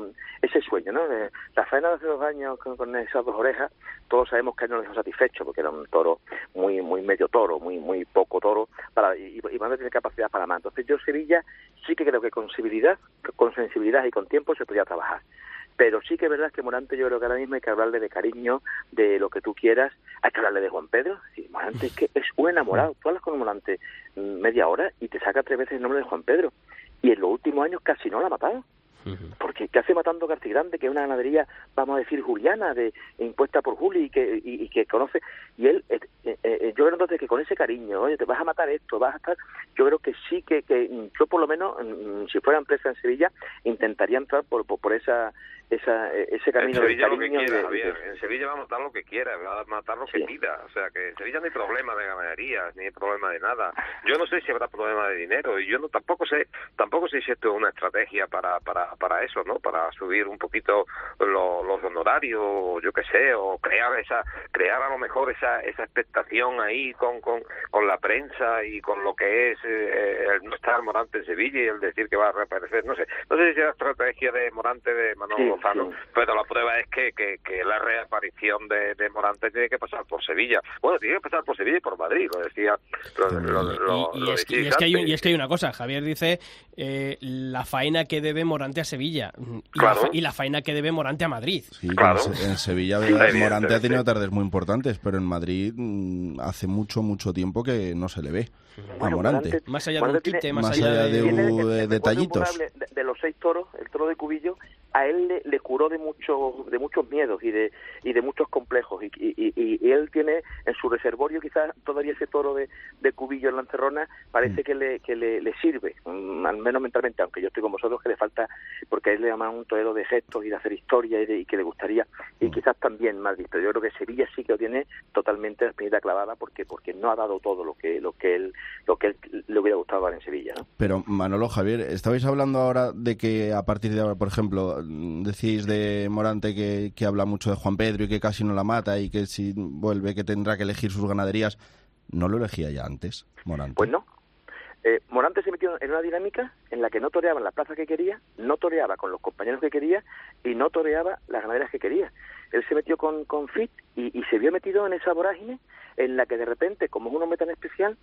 ese sueño no Eh, la faena de hace dos años con, esas dos orejas todos sabemos que él no lo dejó satisfecho porque era un toro muy muy medio toro muy muy poco toro para y, y Morante tiene capacidad para más. Entonces yo Sevilla sí que creo que con sensibilidad con sensibilidad y con tiempo se podría trabajar. Pero sí que es verdad que Morante yo creo que ahora mismo hay que hablarle de cariño, de lo que tú quieras, hay que hablarle de Juan Pedro, sí, Morante es que es un enamorado, tú hablas con Morante mm, media hora y te saca tres veces el nombre de Juan Pedro, y en los últimos años casi no la ha matado, porque ¿qué hace matando Cartigrande, que es una ganadería, vamos a decir, juliana, de impuesta por Juli y que, y, y que conoce, y él, eh, eh, eh, yo creo entonces que con ese cariño, oye, te vas a matar esto, vas a estar, yo creo que sí que, que yo por lo menos, mm, si fuera empresa en Sevilla, intentaría entrar por, por, por esa, esa, eh, ese En camino de Sevilla lo que quiera, de- Javier. En Sevilla va a matar lo que quiera, va a matar lo que Sí. pida. O sea, que en Sevilla no hay problema de ganaderías, ni hay problema de nada. Yo no sé si habrá problema de dinero y yo no tampoco sé tampoco sé si esto es una estrategia para para para eso, ¿no? Para subir un poquito lo- los honorarios, o yo qué sé, o crear esa crear a lo mejor esa esa expectación ahí con con, con la prensa y con lo que es eh, el no estar Morante en Sevilla y el decir que va a reaparecer, no sé. No sé si es la estrategia de Morante de Manolo Sí, Lozano, pero la prueba es que, que, que la reaparición de, de Morante tiene que pasar por Sevilla. Bueno, tiene que pasar por Sevilla y por Madrid, lo decía. Lo, lo, lo- y, es, que- decís y es que hay, un- antes. y es que hay una cosa, Javier dice eh, la faena que debe Morante a Sevilla y, Claro. la, y la faena que debe Morante a Madrid. Sí, Claro. en, Se- en Sevilla. Morante ha tenido tardes muy importantes, pero en Madrid mm, hace mucho, mucho tiempo que no se le ve Bueno, Morante. Morante- Más allá de un quite, tiene- más, más allá, allá de... Tiene detallitos. De, de los seis toros, el toro de Cubillo, a él le, le curó de muchos de muchos miedos y de y de muchos complejos y, y, y- y él tiene en su reservorio quizás todavía ese toro de, de Cubillo en la encerrona parece que le que le, le sirve mm, al menos mentalmente aunque yo estoy con vosotros que le falta porque a él le llaman un torero de gestos y de hacer historia y, de- y que le gustaría y quizás también Madrid pero yo creo que Sevilla sí que lo tiene totalmente la espinita clavada porque porque no ha dado todo lo que lo que él lo que él le hubiera gustado dar en Sevilla ¿no? Pero Manolo, Javier, estabais hablando ahora de que a partir de ahora, por ejemplo, decís de Morante que, que habla mucho de Juan Pedro y que casi no la mata y que si vuelve que tendrá que elegir sus ganaderías. ¿No lo elegía ya antes, Morante? Pues no. Eh, Morante se metió en una dinámica en la que no toreaba en la plaza que quería, no toreaba con los compañeros que quería y no toreaba las ganaderas que quería. Él se metió con, con Fit y, y se vio metido en esa vorágine en la que de repente, como es un hombre tan especial,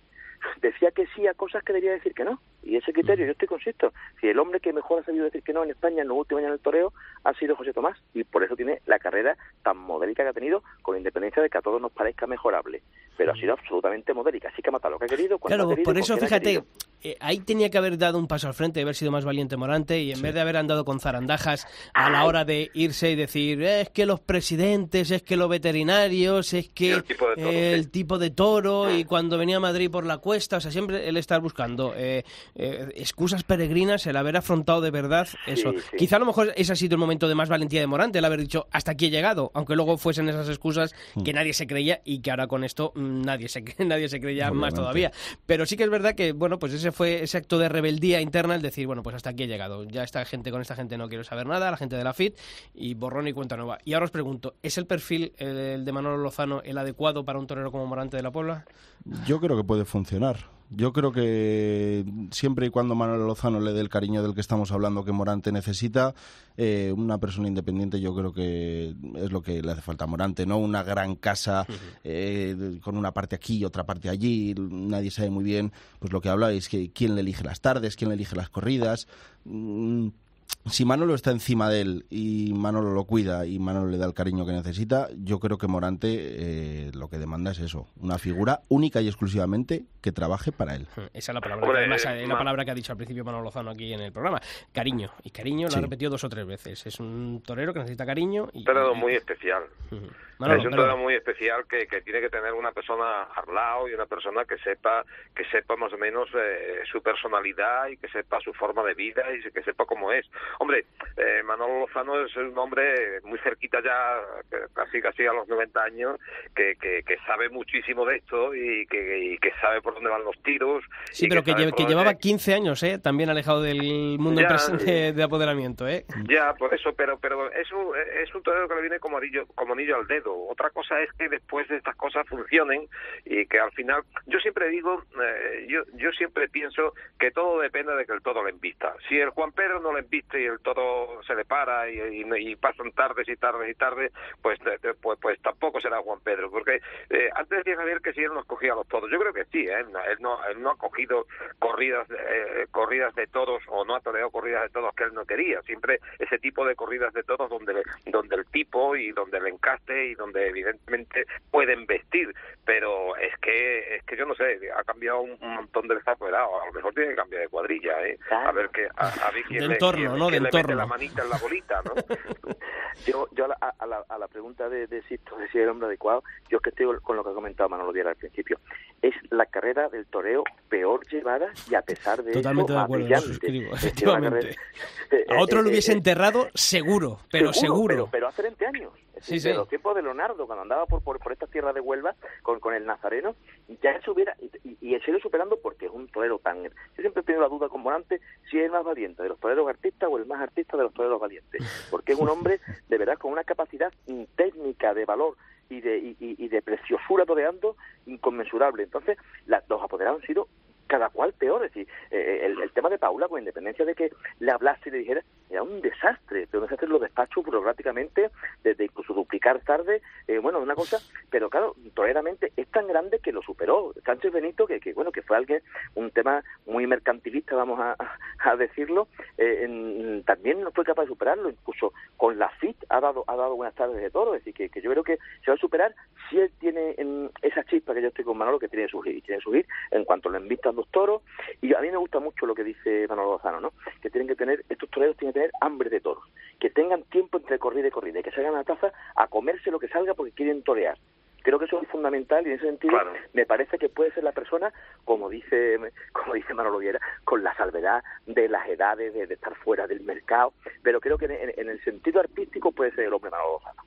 decía que sí a cosas que debía decir que no. Y ese criterio, yo estoy consisto. Si el hombre que mejor ha sabido decir que no en España en los últimos años en el toreo ha sido José Tomás y por eso tiene la carrera tan modélica que ha tenido, con independencia de que a todos nos parezca mejorable. Pero ha sido absolutamente modélica. Así que ha matado lo que ha querido. cuando Claro, ha querido, por eso, fíjate, eh, ahí tenía que haber dado un paso al frente, haber sido más valiente Morante y en vez de haber andado con zarandajas a la hora de irse y decir "Eh, es que los presidentes, es que los veterinarios, es que el tipo de toro, eh, el sí. tipo de toro y cuando venía a Madrid por la cuesta, o sea, siempre él estar buscando eh, eh, excusas peregrinas, el haber afrontado de verdad eso. sí. Quizá a lo mejor ese ha sido el momento de más valentía de Morante, el haber dicho hasta aquí he llegado, aunque luego fuesen esas excusas Mm. que nadie se creía y que ahora con esto nadie se, nadie se creía más todavía. Pero sí que es verdad que, bueno, pues ese fue ese acto de rebeldía interna, el decir, bueno, pues hasta aquí he llegado. Ya esta gente, con esta gente no quiero saber nada, la gente de la FIT, y borrón y cuenta nueva. Y ahora os pregunto, ¿es el perfil, el, el de Manolo Lozano, el adecuado para un torero como Morante de la Puebla? Yo creo que puede funcionar. Yo creo que siempre y cuando Manuel Lozano le dé el cariño del que estamos hablando que Morante necesita, eh, una persona independiente yo creo que es lo que le hace falta a Morante, no una gran casa eh, con una parte aquí y otra parte allí, nadie sabe muy bien pues lo que habláis, que quién le elige las tardes, quién le elige las corridas. Mm, si Manolo está encima de él y Manolo lo cuida y Manolo le da el cariño que necesita, yo creo que Morante eh, lo que demanda es eso, una figura única y exclusivamente que trabaje para él. Esa es la palabra, Hombre, que, además, es la Ma- palabra que ha dicho al principio Manolo Lozano aquí en el programa. Cariño. Y cariño lo Sí. ha repetido dos o tres veces. Es un torero que necesita cariño. Y, Un torero muy especial. Ujú. Manolo, es un perdón. muy especial que, que tiene que tener una persona al lado y una persona que sepa que sepa más o menos eh, su personalidad y que sepa su forma de vida y que sepa cómo es. Hombre, eh, Manolo Lozano es un hombre muy cerquita ya, casi casi a los 90 años, que, que, que sabe muchísimo de esto y que, y que sabe por dónde van los tiros. Sí, pero que, lle- llevaba 15 años, ¿eh? También alejado del mundo Ya, de, de apoderamiento, ¿eh? Ya, por eso, pero pero es un, es un torero que le viene como anillo, como anillo al dedo. Otra cosa es que después de estas cosas funcionen y que al final, yo siempre digo, eh, yo yo siempre pienso que todo depende de que el toro le embista. Si el Juan Pedro no le embiste y el toro se le para y, pasan tardes y tardes y tardes, pues, pues pues tampoco será Juan Pedro, porque eh, antes decía Javier que si él no escogía a los toros, yo creo que sí, ¿eh? él no él no ha cogido corridas eh, corridas de toros o no ha toreado corridas de toros que él no quería, siempre ese tipo de corridas de toros donde donde el tipo y donde el encaste y donde evidentemente pueden vestir, pero es que es que yo no sé, ha cambiado un, montón de apoderados, a lo mejor tiene que cambiar de cuadrilla, ¿eh? a ver que a, a ver quién De le, entorno, quién- ¿no? De quién le mete entorno. la manita en la bolita, ¿no? Yo, yo a, la, a la- a la pregunta de, de Sisto, de si es el hombre adecuado, yo es que estoy con lo que ha comentado Manolo Díaz al principio. Es la carrera del toreo peor llevada y a pesar de Totalmente eso, de acuerdo, suscribo, efectivamente. carrera- A otro eh, lo eh, hubiese eh, enterrado seguro, pero seguro. Pero, pero hace 20 años. Sí. De los tiempos de Leonardo, cuando andaba por, por, por estas tierras de Huelva con, con el Nazareno, ya se hubiera. Y, y ido superando porque es un torero tan. Yo siempre he tenido la duda con Morante si es el más valiente de los toreros artistas o el más artista de los toreros valientes. Porque es un hombre, de verdad, con una capacidad técnica de valor y de, y, y- de preciosura toreando inconmensurable. Entonces, las, los apoderados han sido cada cual peor. Es decir, eh, el, el tema de Paula, con independencia de que le hablase y le dijera, era un desastre, pero un desastre los despachos burocráticamente, desde incluso duplicar tarde, eh, bueno, una cosa, pero claro, toleramente es tan grande que lo superó. Sánchez Benito, que, que bueno, que fue alguien, un tema muy mercantilista, vamos a, decirlo, eh, en- también no fue capaz de superarlo, incluso con la FIT ha dado, ha dado buenas tardes de toro, es decir, que, yo creo que se va a superar si él tiene en, esa chispa que yo estoy con Manolo, que tiene que surgir, tiene que surgir en cuanto le invistan toros, y a mí me gusta mucho lo que dice Manolo Lozano, ¿no? Que tienen que tener, estos toreros tienen que tener hambre de toros, que tengan tiempo entre corrida y corrida, y que salgan a la taza a comerse lo que salga porque quieren torear. Creo que eso es fundamental y en ese sentido Claro. me parece que puede ser la persona, como dice como dice Manolo Viera, con la salvedad de las edades, de, de estar fuera del mercado, pero creo que en, en el sentido artístico puede ser el hombre Manolo Lozano.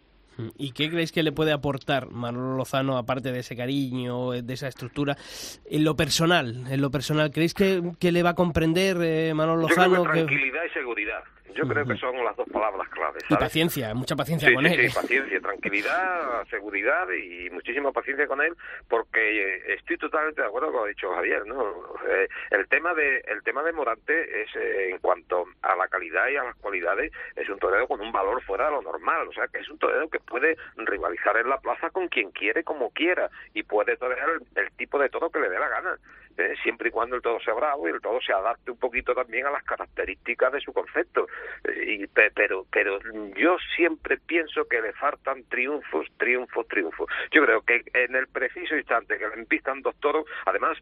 ¿Y qué creéis que le puede aportar Manolo Lozano, aparte de ese cariño, de esa estructura, en lo personal? En lo personal, ¿creéis que, que le va a comprender eh, Manolo Yo creo Lozano? que- tranquilidad y seguridad. Yo creo que son las dos palabras claves. Y paciencia, mucha paciencia Sí, con sí, él. sí, paciencia, tranquilidad, seguridad y muchísima paciencia con él, porque eh, estoy totalmente de acuerdo con lo que ha dicho Javier, ¿no? Eh, el tema de el tema de Morante es eh, en cuanto a la calidad y a las cualidades es un torero con un valor fuera de lo normal, o sea, que es un torero que puede rivalizar en la plaza con quien quiere, como quiera y puede torear el, el tipo de toro que le dé la gana. Eh, siempre y cuando el todo sea bravo y el todo se adapte un poquito también a las características de su concepto. Eh, y, pero, pero yo siempre pienso que le faltan triunfos, triunfos, triunfos. Yo creo que en el preciso instante que le empistan dos toros, además,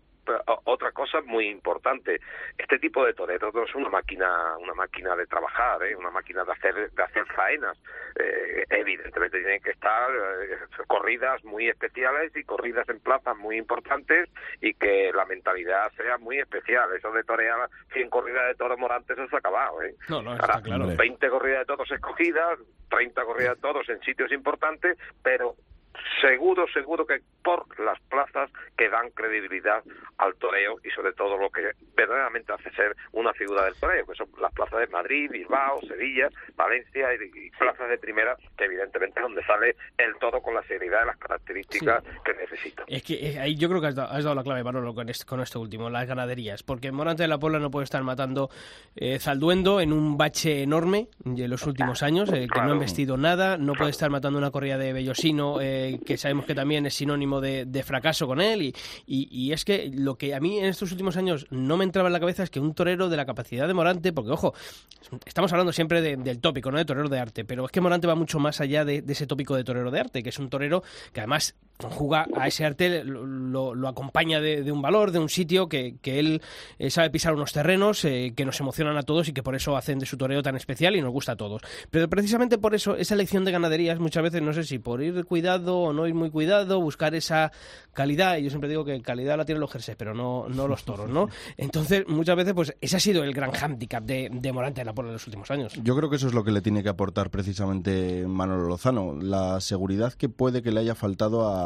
otra cosa muy importante, este tipo de toreros es una máquina, una máquina de trabajar, ¿eh? una máquina de hacer, de hacer faenas. evidentemente tienen que estar corridas muy especiales y corridas en plazas muy importantes y que la mentalidad sea muy especial. Eso de torear 100 corridas de toros morantes eso se ha acabado. ¿eh? No, no, está claro. 20 corridas de toros escogidas, 30 corridas de toros en sitios importantes, pero seguro, seguro que por las plazas que dan credibilidad al toreo y sobre todo lo que verdaderamente hace ser una figura del toreo, que son las plazas de Madrid, Bilbao, Sevilla, Valencia y, plazas de primera, que evidentemente es donde sale el toro con la seriedad y las características que necesita. Es que eh, ahí yo creo que has dado, la clave, Manolo, con, este, con esto último, las ganaderías, porque Morante de la Puebla no puede estar matando eh, Zalduendo en un bache enorme en los últimos años, eh, que no ha investido nada, no puede estar matando una corrida de Bellosino que sabemos que también es sinónimo de, fracaso con él. Y, y, es que lo que a mí en estos últimos años no me entraba en la cabeza es que un torero de la capacidad de Morante, porque ojo, estamos hablando siempre del tópico, ¿no? De torero de arte, pero es que Morante va mucho más allá de, ese tópico de torero de arte, que es un torero que además conjuga a ese arte, lo, acompaña de, un valor, de un sitio, que, que él eh, sabe pisar unos terrenos eh, que nos emocionan a todos y que por eso hacen de su torero tan especial y nos gusta a todos. Pero precisamente por eso, esa elección de ganaderías muchas veces, no sé si por ir cuidado o no ir muy cuidado, buscar esa calidad, y yo siempre digo que calidad la tienen los jerseys, pero no, no los toros, ¿no? Entonces, muchas veces, pues ese ha sido el gran hándicap de, de Morante en la en los últimos años. Yo creo que eso es lo que le tiene que aportar precisamente Manolo Lozano, la seguridad que puede que le haya faltado a,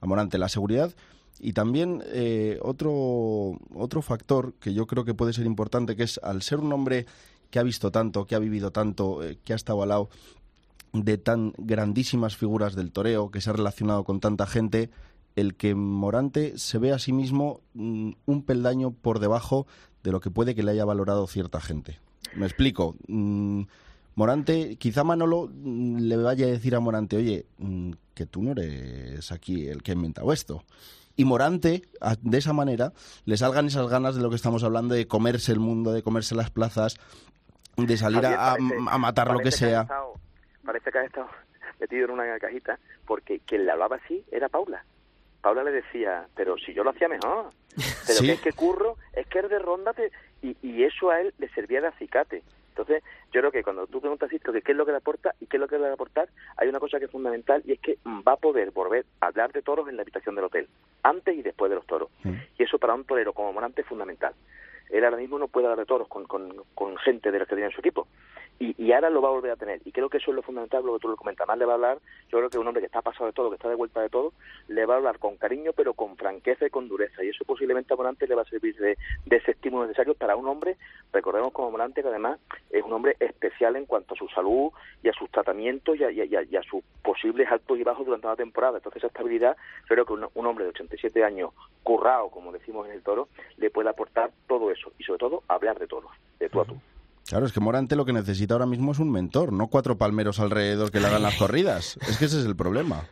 Morante, la seguridad y también eh, otro, otro factor que yo creo que puede ser importante, que es al ser un hombre que ha visto tanto, que ha vivido tanto, eh, que ha estado al lado de tan grandísimas figuras del toreo, que se ha relacionado con tanta gente, el que Morante se ve a sí mismo mm, un peldaño por debajo de lo que puede que le haya valorado cierta gente. Me explico. Mm, Morante, quizá Manolo mm, le vaya a decir a Morante, oye, que tú no eres aquí el que ha inventado esto. Y Morante, de esa manera, le salgan esas ganas de lo que estamos hablando, de comerse el mundo, de comerse las plazas, de salir a, matar lo que sea parece que ha estado metido en una cajita, porque quien le hablaba así era Paula. Paula le decía, pero si yo lo hacía mejor, pero que es que curro, es que es de ronda, y, y eso a él le servía de acicate. Entonces, yo creo que cuando tú preguntas esto, que qué es lo que le aporta y qué es lo que le va a aportar, hay una cosa que es fundamental y es que va a poder volver a hablar de toros en la habitación del hotel, antes y después de los toros. Y eso para un torero como Morante es fundamental. Él ahora mismo no puede hablar de toros con, con, con gente de la que tiene en su equipo y, ahora lo va a volver a tener. Y creo que eso es lo fundamental, lo que tú lo comentas. Más le va a hablar, yo creo que un hombre que está pasado de todo, que está de vuelta de todo, le va a hablar con cariño, pero con franqueza y con dureza. Y eso posiblemente a Morante le va a servir de, ese estímulo necesario para un hombre, recordemos como Morante, que además es un hombre especial en cuanto a su salud y a sus tratamientos y a, sus posibles altos y bajos durante la temporada. Entonces esa estabilidad, creo que un, un hombre de 87 años, currado, como decimos en el toro, le puede aportar todo eso. Y sobre todo, hablar de todo, de tú a tú. Claro, es que Morante lo que necesita ahora mismo es un mentor, no cuatro palmeros alrededor que le hagan las corridas. Es que ese es el problema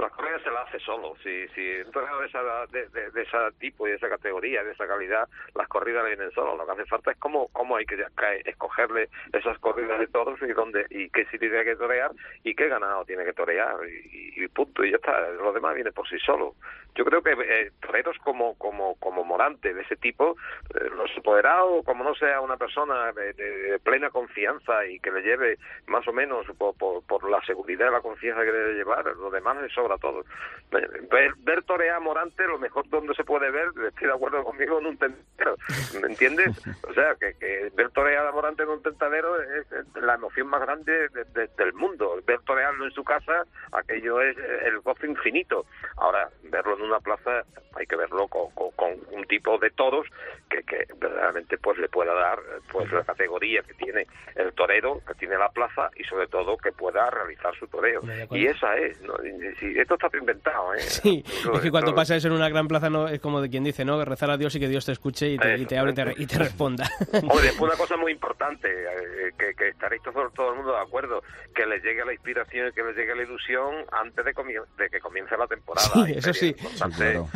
las corridas se las solo. Si, si un de, esa, de, de, ese tipo y de esa categoría, de esa calidad, las corridas le vienen solo. Lo que hace falta es cómo, cómo hay que escogerle esas corridas de toros y dónde y qué sitio tiene que torear y qué ganado tiene que torear y, punto. Y ya está. Lo demás viene por sí solo. Yo creo que eh, toreros como, como, como Morante, de ese tipo, eh, los apoderados, como no sea una persona de, plena confianza y que le lleve más o menos por, por, la seguridad y la confianza que debe llevar, lo demás es sobra todo. Ver, ver torear a Morante, lo mejor donde se puede ver, estoy de acuerdo conmigo, en un tentadero, ¿me entiendes? O sea, que, que ver torear a Morante en un tentadero es, la emoción más grande del mundo. Ver torearlo en su casa, aquello es el gozo infinito. Ahora, verlo en una plaza, hay que verlo con, con, un tipo de toros que, que verdaderamente pues le pueda dar pues la categoría que tiene el torero, que tiene la plaza y sobre todo que pueda realizar su toreo. Y esa es, ¿no? esto está inventado. Cuidado, ¿eh? Sí, es que cuando pasa eso en una gran plaza no es como de quien dice, ¿no? Que rezar a Dios y que Dios te escuche y te, y te hable y te, y te responda. Hombre, después una cosa muy importante, eh, que, que estaréis todo, todo el mundo de acuerdo, que les llegue la inspiración y que les llegue la ilusión antes de, comien- de que comience la temporada. Sí, Y eso sí. claro.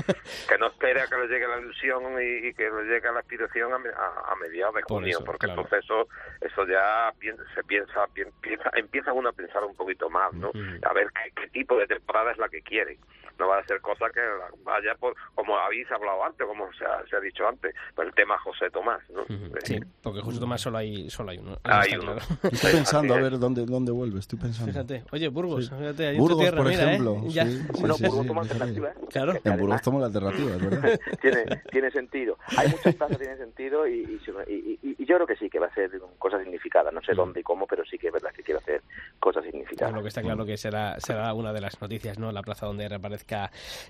Que no espere a que les llegue la ilusión y, y que les llegue la inspiración a, a- a mediados de Por junio, eso, porque claro. entonces eso, eso ya pien- se piensa, pien- piensa, empieza uno a pensar un poquito más, ¿no? A ver qué, qué tipo de temporada es la que quiere. No va a ser cosa que vaya por, como habéis hablado antes, como se ha, se ha dicho antes, el tema José Tomás, ¿no? Sí, porque José Tomás solo hay, solo hay uno. Hay Está uno. claro. Estoy pensando a ver dónde, dónde vuelve, estoy pensando. Fíjate, oye, Burgos, Sí. fíjate, tu Burgos, tierra, por mira, ¿eh? ejemplo. Ya. sí, sí, Bueno, sí, Burgos sí, toma alternativa, ¿eh? Claro. Que En además- Burgos tomo la alternativa, es verdad. tiene, tiene sentido. Hay muchas plazas, tiene sentido y, y, y- y- y yo creo que sí, que va a ser cosas significadas. No sé dónde y cómo, pero sí que es verdad que quiero hacer cosas significadas. Lo que está claro que será, será una de las noticias, ¿no? La plaza donde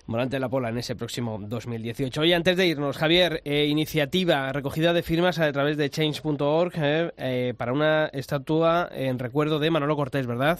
Morante de la Pola en ese próximo 2018. Oye, antes de irnos, Javier, eh, iniciativa, recogida de firmas a través de change.org eh, eh, para una estatua en recuerdo de Manolo Cortés, ¿verdad?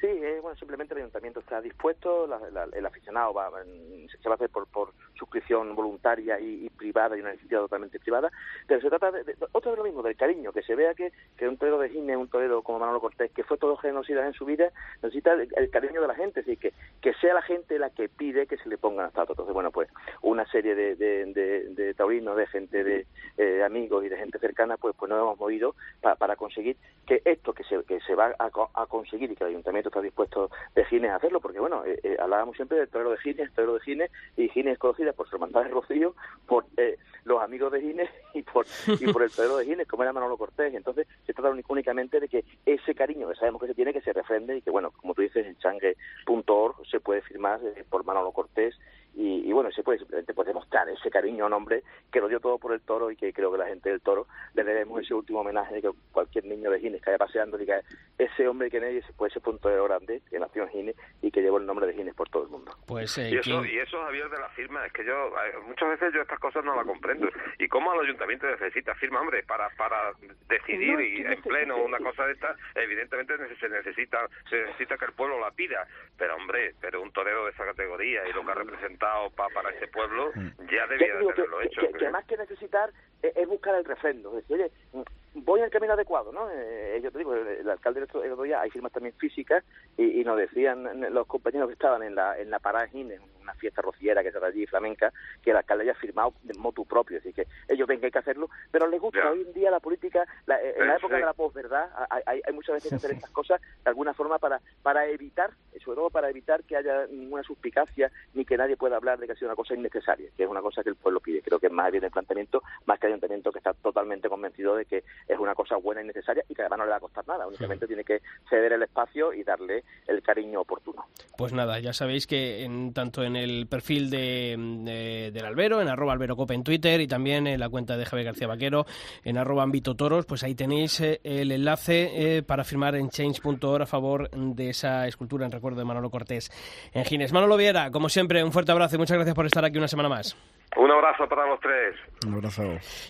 Sí, eh, bueno, simplemente el ayuntamiento está dispuesto, la- el aficionado va, en- se va a hacer por, por suscripción voluntaria y, privada y una iniciativa totalmente privada, pero se trata de, de- otra vez lo mismo, del cariño, que se vea que, que un torero de Gine, un torero como Manolo Cortés, que fue todo genocida en su vida, necesita el, cariño de la gente, es decir, que, que sea la gente la que pide que se le pongan estatua. Entonces, bueno, pues una serie de, de, de- de taurinos, de gente, de eh, amigos y de gente cercana, pues, pues nos hemos movido pa- para conseguir que esto que se, que se va a, a conseguir y que el ayuntamiento está dispuesto de Gines a hacerlo, porque bueno, eh, eh, hablábamos siempre del torero de Gines, torero de Gines, y Gines es conocida por su hermandad de Rocío, por eh, los amigos de Gines y por, y por el torero de Gines, como era Manolo Cortés. Entonces, se trata únic- únicamente de que ese cariño que sabemos que se tiene, que se refrende y que, bueno, como tú dices, en changue.org se puede firmar eh, por Manolo Cortés y, y, bueno, se puede simplemente pues, demostrar ese cariño a un hombre que lo dio todo por el toro y que creo que la gente del toro le debemos ese último homenaje de que cualquier niño de Gines que vaya paseando diga ese hombre que nadie se puede ese punto de grande que nació en Gines y que llevó el nombre de Gines por todo el mundo. Pues eh, Y eso, y eso, Javier, de la firma, es que yo, eh, muchas veces yo estas cosas no las comprendo. ¿Y cómo el ayuntamiento necesita firma, hombre, para, para decidir No, y en pleno una cosa de esta? Evidentemente se necesita, se necesita que el pueblo la pida. Pero, hombre, pero un torero de esa categoría y lo que ha representado pa- para ese pueblo, ya Ya debía de que, hecho. que- que más que necesitar es, es buscar el refrendo. Es decir, oye, voy en el camino adecuado, ¿no? Eh, yo te digo, el, el alcalde el otro, el otro día, hay firmas también físicas y, y nos decían los compañeros que estaban en la, en la parada Gines, una fiesta rociera que se da allí, flamenca, que el alcalde haya firmado de motu propio. Así que ellos ven que hay que hacerlo, pero les gusta. Ya. Hoy en día la política, la- eh, en la Sí, época sí. de la posverdad, hay, hay, hay muchas veces que hacer estas cosas de alguna forma para, para evitar, sobre todo para evitar que haya ninguna suspicacia ni que nadie pueda hablar de que ha sido una cosa innecesaria, que es una cosa que el pueblo pide. Creo que es más bien el planteamiento, más que ayuntamiento que está totalmente convencido de que es una cosa buena y necesaria y que además no le va a costar nada, únicamente tiene que ceder el espacio y darle el cariño oportuno. Pues nada, ya sabéis que en, tanto en el perfil de, de- del Albero, en arroba alberocope en Twitter y también en la cuenta de Javier García Vaquero, en arroba ámbito toros, pues ahí tenéis eh, el enlace eh, para firmar en change.org a favor de esa escultura en recuerdo de Manolo Cortés en Gines. Manolo Viera, como siempre, un fuerte abrazo y muchas gracias por estar aquí una semana más. Un abrazo para los tres. Un abrazo.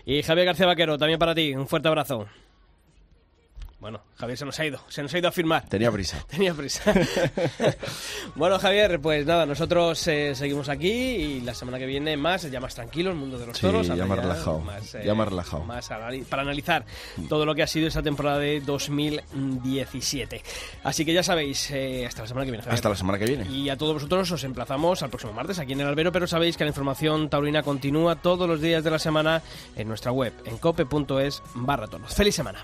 Y Javier García Vaquero, también para ti, un fuerte abrazo. Bueno, Javier se nos ha ido, se nos ha ido a firmar. Tenía prisa. Tenía prisa. bueno, Javier, pues nada, nosotros eh, seguimos aquí y la semana que viene más, ya más tranquilo, el mundo de los Sí, toros. ya más relajado, ya más relajado. más para analizar todo lo que ha sido esa temporada de 2017. Así que ya sabéis, eh, hasta la semana que viene. Javier. Hasta la semana que viene. Y a todos vosotros os emplazamos al próximo martes aquí en el Albero, pero sabéis que la información taurina continúa todos los días de la semana en nuestra web, en cope.es barra toros. ¡Feliz semana!